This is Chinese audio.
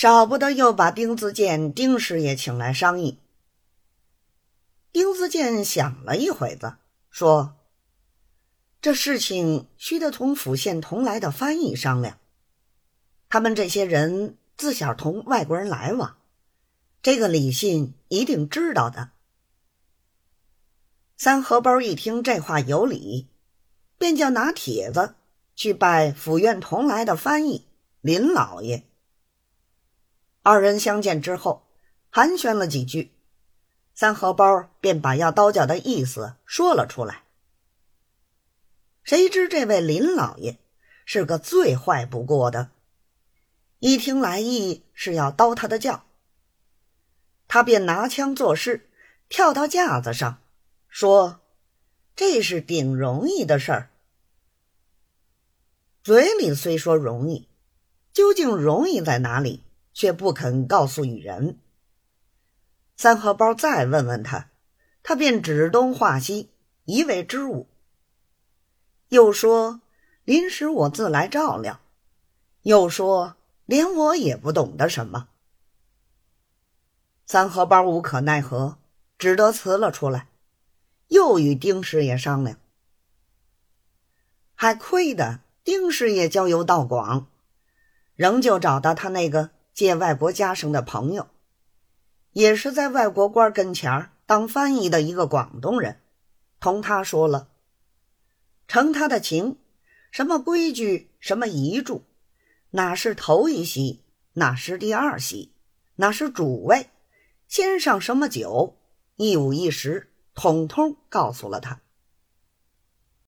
少不得又把丁子健、丁师爷请来商议。丁子健想了一会子，说：“这事情须得同府县同来的翻译商量。他们这些人自小同外国人来往，这个李信一定知道的。”三荷包一听这话有理，便叫拿帖子去拜府院同来的翻译林老爷。二人相见之后，寒暄了几句，三荷包便把要刀脚的意思说了出来。谁知这位林老爷是个最坏不过的，一听来意是要刀他的教，他便拿枪作势，跳到架子上，说：“这是顶容易的事儿。”嘴里虽说容易，究竟容易在哪里？却不肯告诉与人。三荷包再问问他，他便指东画西，一味支吾。又说临时我自来照料，又说连我也不懂得什么。三荷包无可奈何，只得辞了出来，又与丁师爷商量。还亏得丁师爷交游道广，仍旧找到他那个。借外国家生的朋友，也是在外国官跟前当翻译的一个广东人，同他说了，承他的情，什么规矩，什么遗嘱，哪是头一席，哪是第二席，哪是主位，先上什么酒，一五一十，统统告诉了他。